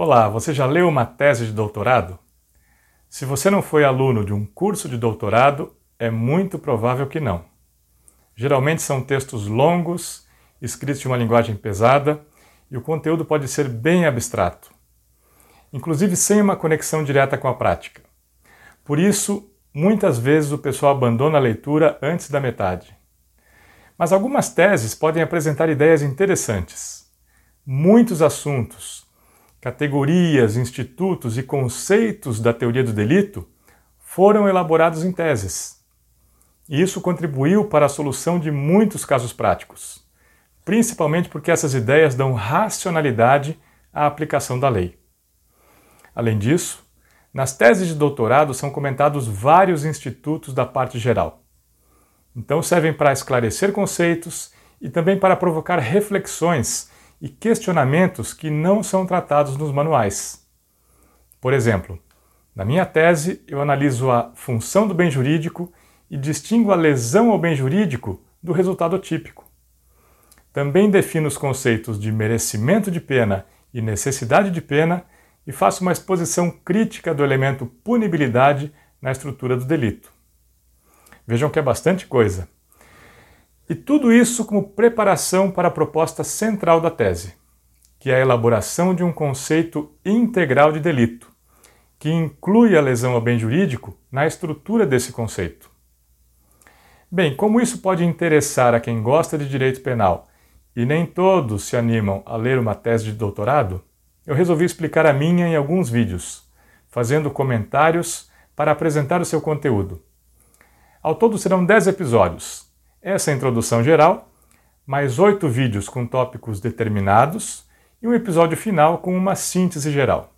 Olá, você já leu uma tese de doutorado? Se você não foi aluno de um curso de doutorado, é muito provável que não. Geralmente são textos longos, escritos de uma linguagem pesada, e o conteúdo pode ser bem abstrato, inclusive sem uma conexão direta com a prática. Por isso, muitas vezes o pessoal abandona a leitura antes da metade. Mas algumas teses podem apresentar ideias interessantes. Muitos assuntos, categorias, institutos e conceitos da teoria do delito foram elaborados em teses. E isso contribuiu para a solução de muitos casos práticos, principalmente porque essas ideias dão racionalidade à aplicação da lei. Além disso, nas teses de doutorado são comentados vários institutos da parte geral. Então servem para esclarecer conceitos e também para provocar reflexões e questionamentos que não são tratados nos manuais. Por exemplo, na minha tese eu analiso a função do bem jurídico e distingo a lesão ao bem jurídico do resultado típico. Também defino os conceitos de merecimento de pena e necessidade de pena e faço uma exposição crítica do elemento punibilidade na estrutura do delito. Vejam que é bastante coisa. E tudo isso como preparação para a proposta central da tese, que é a elaboração de um conceito integral de delito, que inclui a lesão ao bem jurídico na estrutura desse conceito. Bem, como isso pode interessar a quem gosta de direito penal e nem todos se animam a ler uma tese de doutorado, eu resolvi explicar a minha em alguns vídeos, fazendo comentários para apresentar o seu conteúdo. Ao todo serão 10 episódios, essa é a introdução geral, mais oito vídeos com tópicos determinados e um episódio final com uma síntese geral.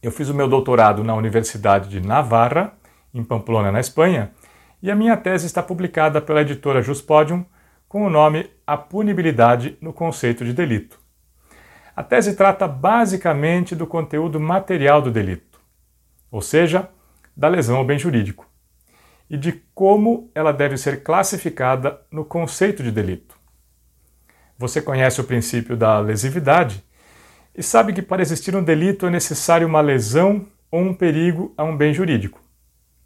Eu fiz o meu doutorado na Universidade de Navarra, em Pamplona, na Espanha, e a minha tese está publicada pela editora Juspodium com o nome A Punibilidade no Conceito de Delito. A tese trata basicamente do conteúdo material do delito, ou seja, da lesão ao bem jurídico e de como ela deve ser classificada no conceito de delito. Você conhece o princípio da lesividade e sabe que para existir um delito é necessário uma lesão ou um perigo a um bem jurídico.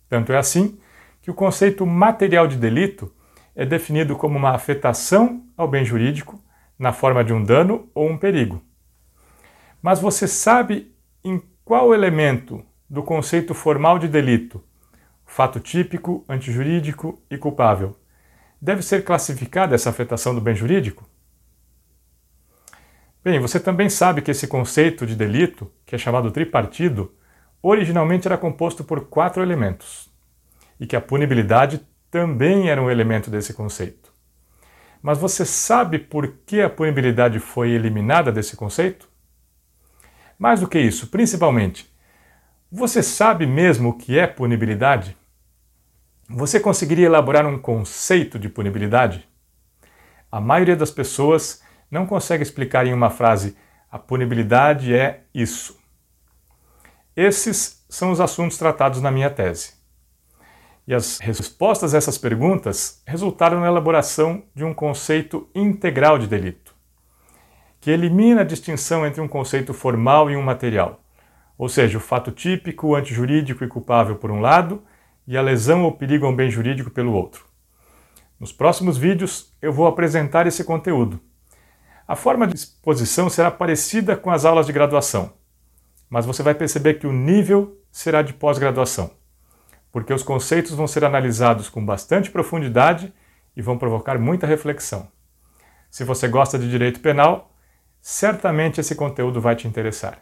Tanto é assim que o conceito material de delito é definido como uma afetação ao bem jurídico na forma de um dano ou um perigo. Mas você sabe em qual elemento do conceito formal de delito fato típico, antijurídico e culpável. Deve ser classificada essa afetação do bem jurídico? Bem, você também sabe que esse conceito de delito, que é chamado tripartido, originalmente era composto por quatro elementos e que a punibilidade também era um elemento desse conceito. Mas você sabe por que a punibilidade foi eliminada desse conceito? Mais do que isso, principalmente, você sabe mesmo o que é punibilidade? Você conseguiria elaborar um conceito de punibilidade? A maioria das pessoas não consegue explicar em uma frase a punibilidade é isso. Esses são os assuntos tratados na minha tese. E as respostas a essas perguntas resultaram na elaboração de um conceito integral de delito, que elimina a distinção entre um conceito formal e um material, ou seja, o fato típico, antijurídico e culpável por um lado e a lesão ou perigo a um bem jurídico pelo outro. Nos próximos vídeos eu vou apresentar esse conteúdo. A forma de exposição será parecida com as aulas de graduação, mas você vai perceber que o nível será de pós-graduação, porque os conceitos vão ser analisados com bastante profundidade e vão provocar muita reflexão. Se você gosta de direito penal, certamente esse conteúdo vai te interessar.